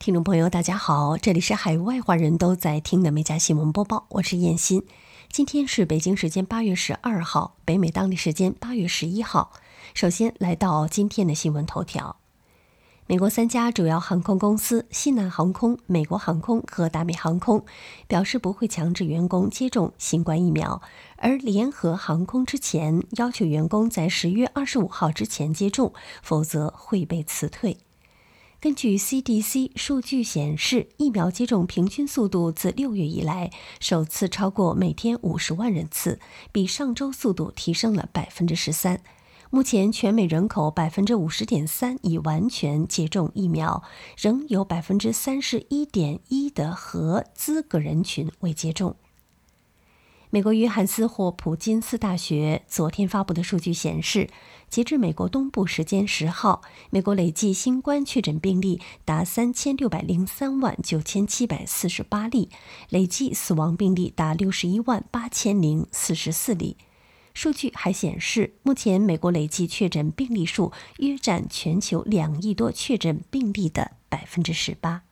听众朋友，大家好，这里是海外华人都在听的《美家新闻播报》，我是燕欣。今天是北京时间八月十二号，北美当地时间八月十一号。首先来到今天的新闻头条：美国三家主要航空公司西南航空、美国航空和达美航空表示不会强制员工接种新冠疫苗，而联合航空之前要求员工在十月二十五号之前接种，否则会被辞退。根据 CDC 数据显示，疫苗接种平均速度自六月以来首次超过每天五十万人次，比上周速度提升了百分之十三。目前，全美人口百分之五十点三已完全接种疫苗，仍有百分之三十一点一的合资格人群未接种。美国约翰斯霍普金斯大学昨天发布的数据显示，截至美国东部时间十号，美国累计新冠确诊病例达三千六百零三万九千七百四十八例，累计死亡病例达六十一万八千零四十四例。数据还显示，目前美国累计确诊病例数约占全球两亿多确诊病例的百分之十八。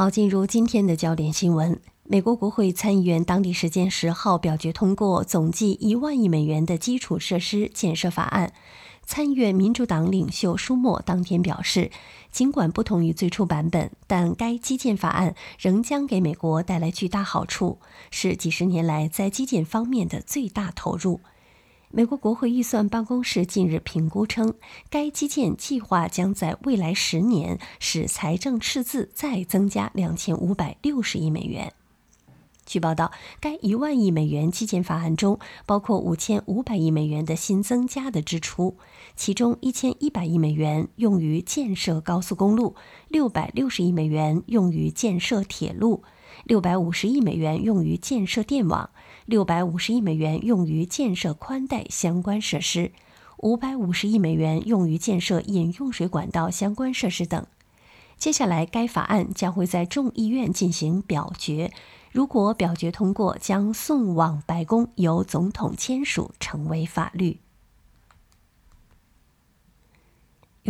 好，进入今天的焦点新闻。美国国会参议院当地时间十号表决通过总计一万亿美元的基础设施建设法案。参议院民主党领袖舒默当天表示，尽管不同于最初版本，但该基建法案仍将给美国带来巨大好处，是几十年来在基建方面的最大投入。美国国会预算办公室近日评估称，该基建计划将在未来十年使财政赤字再增加两千五百六十亿美元。据报道，该一万亿美元基建法案中包括五千五百亿美元的新增加的支出，其中一千一百亿美元用于建设高速公路，六百六十亿美元用于建设铁路，六百五十亿美元用于建设电网。六百五十亿美元用于建设宽带相关设施，五百五十亿美元用于建设饮用水管道相关设施等。接下来，该法案将会在众议院进行表决，如果表决通过，将送往白宫由总统签署，成为法律。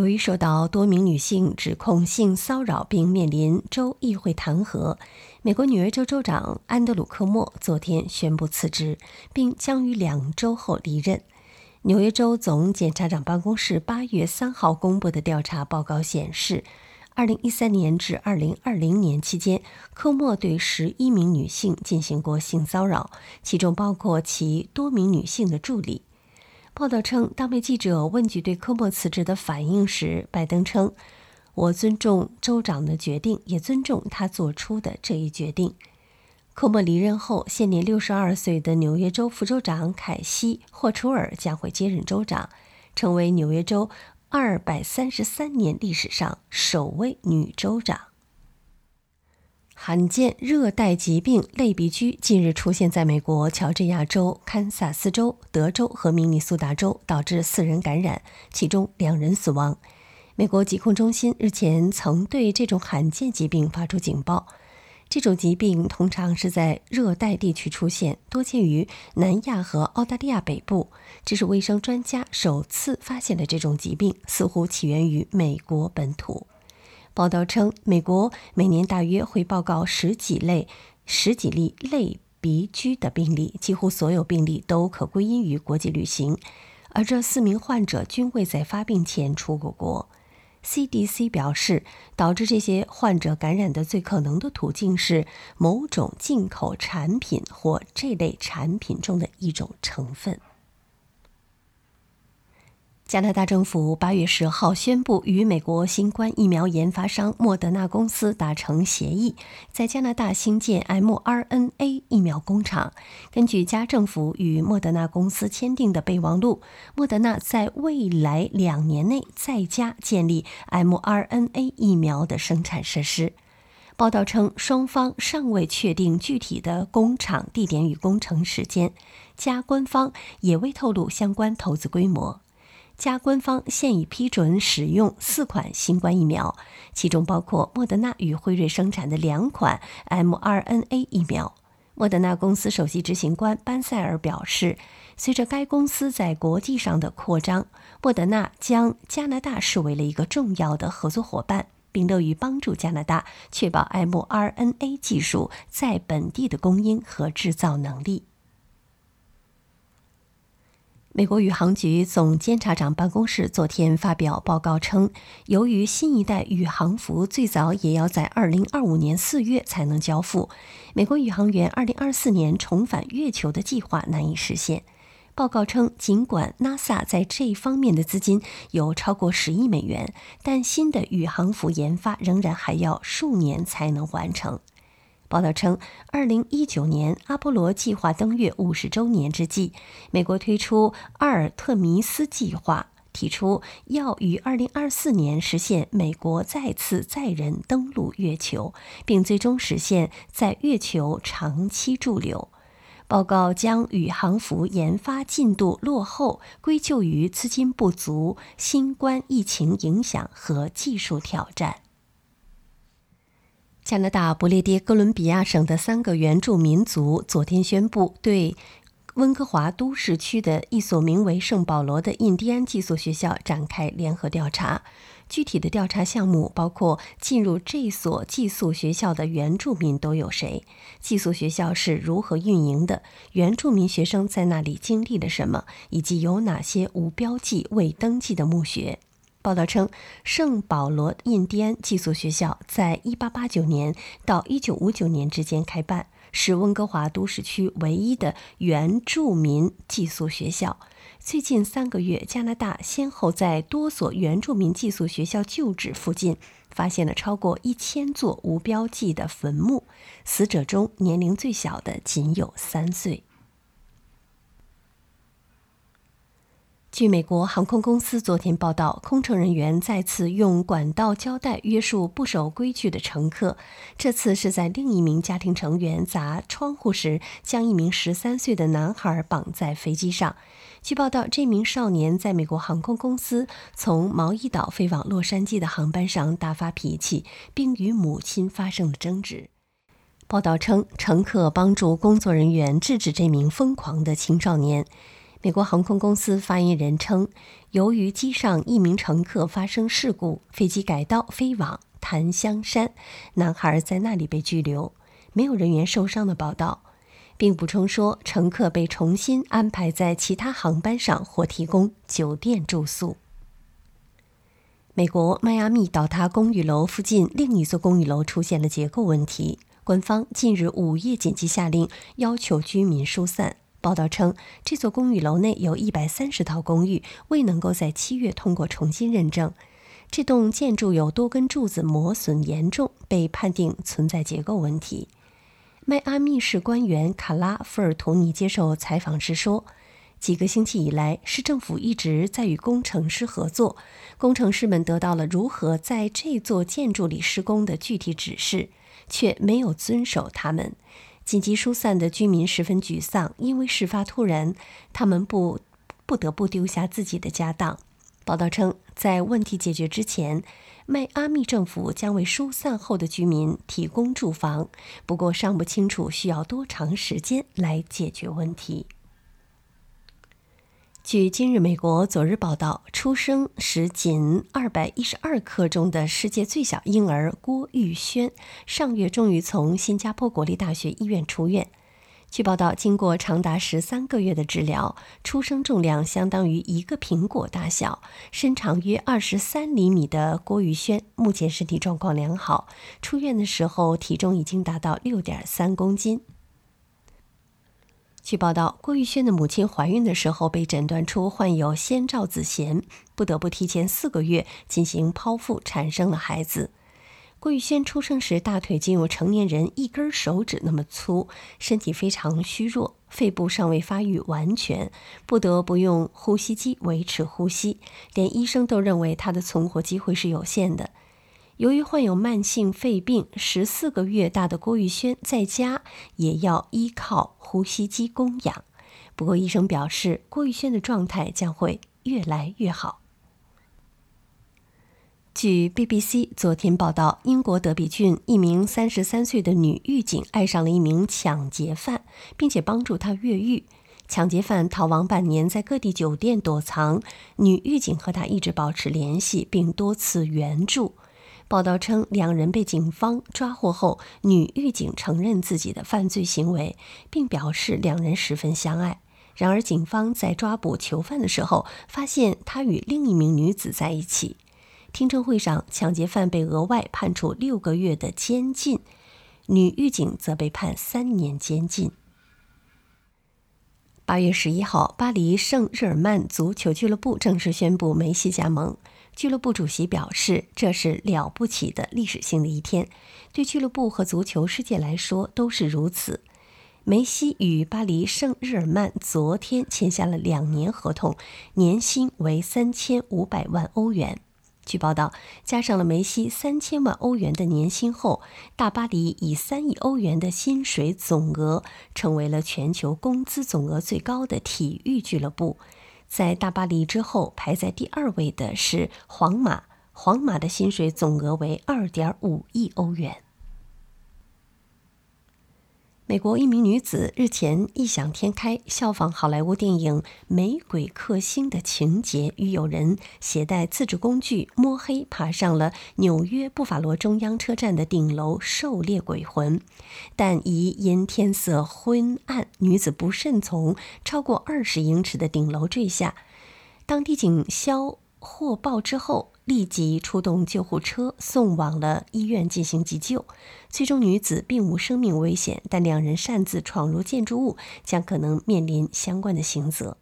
由于受到多名女性指控性骚扰，并面临州议会弹劾，美国纽约州州长安德鲁·科莫昨天宣布辞职，并将于两周后离任。纽约州总检察长办公室八月三号公布的调查报告显示，二零一三年至二零二零年期间，科莫对十一名女性进行过性骚扰，其中包括其多名女性的助理。报道称，当被记者问及对科莫辞职的反应时，拜登称：“我尊重州长的决定，也尊重他做出的这一决定。”科莫离任后，现年六十二岁的纽约州副州长凯西·霍楚尔将会接任州长，成为纽约州二百三十三年历史上首位女州长。罕见热带疾病类鼻疽近日出现在美国乔治亚州、堪萨斯州、德州和明尼苏达州，导致四人感染，其中两人死亡。美国疾控中心日前曾对这种罕见疾病发出警报。这种疾病通常是在热带地区出现，多见于南亚和澳大利亚北部。这是卫生专家首次发现的这种疾病，似乎起源于美国本土。报道称，美国每年大约会报告十几类、十几例类鼻疽的病例，几乎所有病例都可归因于国际旅行，而这四名患者均未在发病前出过国。CDC 表示，导致这些患者感染的最可能的途径是某种进口产品或这类产品中的一种成分。加拿大政府八月十号宣布与美国新冠疫苗研发商莫德纳公司达成协议，在加拿大新建 mRNA 疫苗工厂。根据加政府与莫德纳公司签订的备忘录，莫德纳在未来两年内在加建立 mRNA 疫苗的生产设施。报道称，双方尚未确定具体的工厂地点与工程时间，加官方也未透露相关投资规模。加官方现已批准使用四款新冠疫苗，其中包括莫德纳与辉瑞生产的两款 mRNA 疫苗。莫德纳公司首席执行官班塞尔表示，随着该公司在国际上的扩张，莫德纳将加拿大视为了一个重要的合作伙伴，并乐于帮助加拿大确保 mRNA 技术在本地的供应和制造能力。美国宇航局总监察长办公室昨天发表报告称，由于新一代宇航服最早也要在2025年4月才能交付，美国宇航员2024年重返月球的计划难以实现。报告称，尽管 NASA 在这一方面的资金有超过十亿美元，但新的宇航服研发仍然还要数年才能完成。报道称，二零一九年阿波罗计划登月五十周年之际，美国推出阿尔特弥斯计划，提出要于二零二四年实现美国再次载人登陆月球，并最终实现在月球长期驻留。报告将宇航服研发进度落后归咎于资金不足、新冠疫情影响和技术挑战。加拿大不列颠哥伦比亚省的三个原住民族昨天宣布，对温哥华都市区的一所名为圣保罗的印第安寄宿学校展开联合调查。具体的调查项目包括进入这所寄宿学校的原住民都有谁，寄宿学校是如何运营的，原住民学生在那里经历了什么，以及有哪些无标记未登记的墓穴。报道称，圣保罗印第安寄宿学校在1889年到1959年之间开办，是温哥华都市区唯一的原住民寄宿学校。最近三个月，加拿大先后在多所原住民寄宿学校旧址附近发现了超过一千座无标记的坟墓，死者中年龄最小的仅有三岁。据美国航空公司昨天报道，空乘人员再次用管道胶带约束不守规矩的乘客。这次是在另一名家庭成员砸窗户时，将一名十三岁的男孩绑在飞机上。据报道，这名少年在美国航空公司从毛伊岛飞往洛杉矶的航班上大发脾气，并与母亲发生了争执。报道称，乘客帮助工作人员制止这名疯狂的青少年。美国航空公司发言人称，由于机上一名乘客发生事故，飞机改道飞往檀香山，男孩在那里被拘留，没有人员受伤的报道，并补充说，乘客被重新安排在其他航班上或提供酒店住宿。美国迈阿密倒塌公寓楼附近另一座公寓楼出现了结构问题，官方近日午夜紧急下令，要求居民疏散。报道称，这座公寓楼内有一百三十套公寓未能够在七月通过重新认证。这栋建筑有多根柱子磨损严重，被判定存在结构问题。迈阿密市官员卡拉·菲尔图尼接受采访时说：“几个星期以来，市政府一直在与工程师合作，工程师们得到了如何在这座建筑里施工的具体指示，却没有遵守他们。”紧急疏散的居民十分沮丧，因为事发突然，他们不不得不丢下自己的家当。报道称，在问题解决之前，迈阿密政府将为疏散后的居民提供住房，不过尚不清楚需要多长时间来解决问题。据今日美国昨日报道，出生时仅二百一十二克重的世界最小婴儿郭玉轩，上月终于从新加坡国立大学医院出院。据报道，经过长达十三个月的治疗，出生重量相当于一个苹果大小、身长约二十三厘米的郭玉轩，目前身体状况良好。出院的时候，体重已经达到六点三公斤。据报道，郭玉轩的母亲怀孕的时候被诊断出患有先兆子痫，不得不提前四个月进行剖腹，产生了孩子。郭玉轩出生时大腿仅有成年人一根手指那么粗，身体非常虚弱，肺部尚未发育完全，不得不用呼吸机维持呼吸，连医生都认为他的存活机会是有限的。由于患有慢性肺病，十四个月大的郭玉轩在家也要依靠呼吸机供氧。不过，医生表示郭玉轩的状态将会越来越好。据 BBC 昨天报道，英国德比郡一名三十三岁的女狱警爱上了一名抢劫犯，并且帮助他越狱。抢劫犯逃亡半年，在各地酒店躲藏，女狱警和他一直保持联系，并多次援助。报道称，两人被警方抓获后，女狱警承认自己的犯罪行为，并表示两人十分相爱。然而，警方在抓捕囚犯的时候，发现他与另一名女子在一起。听证会上，抢劫犯被额外判处六个月的监禁，女狱警则被判三年监禁。八月十一号，巴黎圣日耳曼足球俱乐部正式宣布梅西加盟。俱乐部主席表示，这是了不起的历史性的一天，对俱乐部和足球世界来说都是如此。梅西与巴黎圣日耳曼昨天签下了两年合同，年薪为三千五百万欧元。据报道，加上了梅西三千万欧元的年薪后，大巴黎以三亿欧元的薪水总额，成为了全球工资总额最高的体育俱乐部。在大巴黎之后，排在第二位的是皇马，皇马的薪水总额为二点五亿欧元。美国一名女子日前异想天开，效仿好莱坞电影《美鬼克星》的情节，与友人携带自制工具，摸黑爬上了纽约布法罗中央车站的顶楼，狩猎鬼魂。但疑因天色昏暗，女子不慎从超过二十英尺的顶楼坠下。当地警消获报之后。立即出动救护车送往了医院进行急救，最终女子并无生命危险，但两人擅自闯入建筑物，将可能面临相关的刑责。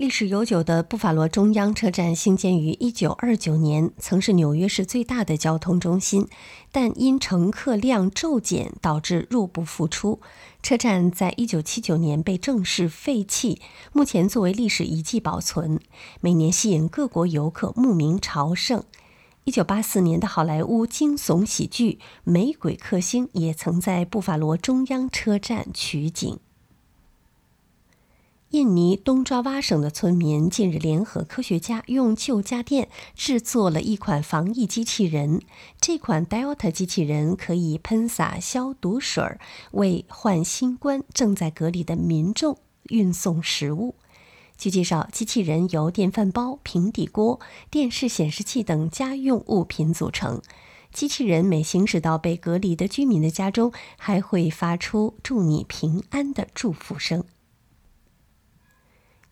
历史悠久的布法罗中央车站兴建于1929年，曾是纽约市最大的交通中心，但因乘客量骤减导致入不敷出。车站在1979年被正式废弃，目前作为历史遗迹保存，每年吸引各国游客慕名朝圣。1984年的好莱坞惊悚喜剧《美鬼克星》也曾在布法罗中央车站取景。印尼东爪哇省的村民近日联合科学家，用旧家电制作了一款防疫机器人。这款 Delta 机器人可以喷洒消毒水儿，为患新冠正在隔离的民众运送食物。据介绍，机器人由电饭煲、平底锅、电视显示器等家用物品组成。机器人每行驶到被隔离的居民的家中，还会发出“祝你平安”的祝福声。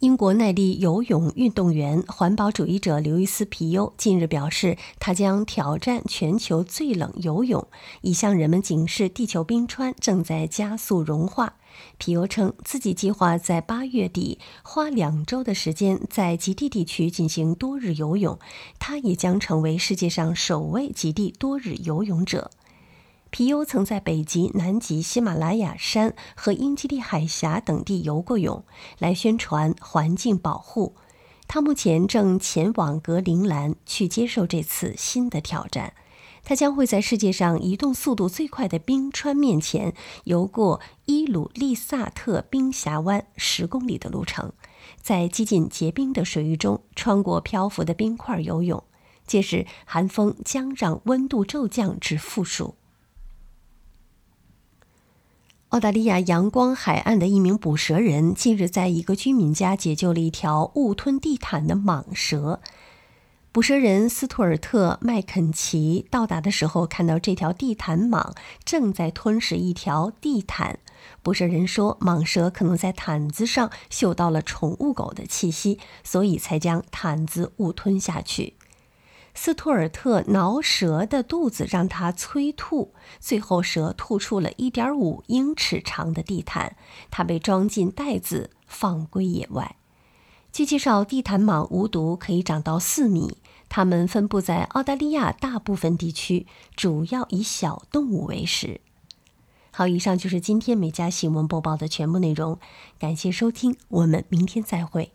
英国耐力游泳运动员、环保主义者刘易斯·皮尤近日表示，他将挑战全球最冷游泳，以向人们警示地球冰川正在加速融化。皮尤称自己计划在八月底花两周的时间在极地地区进行多日游泳，他也将成为世界上首位极地多日游泳者。皮尤曾在北极、南极、喜马拉雅山和英吉利海峡等地游过泳，来宣传环境保护。他目前正前往格陵兰去接受这次新的挑战。他将会在世界上移动速度最快的冰川面前游过伊鲁利萨特冰峡湾十公里的路程，在接近结冰的水域中穿过漂浮的冰块游泳。届时，寒风将让温度骤降至负数。澳大利亚阳光海岸的一名捕蛇人近日在一个居民家解救了一条误吞地毯的蟒蛇。捕蛇人斯图尔特·麦肯齐到达的时候，看到这条地毯蟒正在吞食一条地毯。捕蛇人说，蟒蛇可能在毯子上嗅到了宠物狗的气息，所以才将毯子误吞下去。斯图尔特挠蛇的肚子，让它催吐，最后蛇吐出了一点五英尺长的地毯，它被装进袋子放归野外。据介绍，地毯蟒无毒，可以长到四米。它们分布在澳大利亚大部分地区，主要以小动物为食。好，以上就是今天美家新闻播报的全部内容，感谢收听，我们明天再会。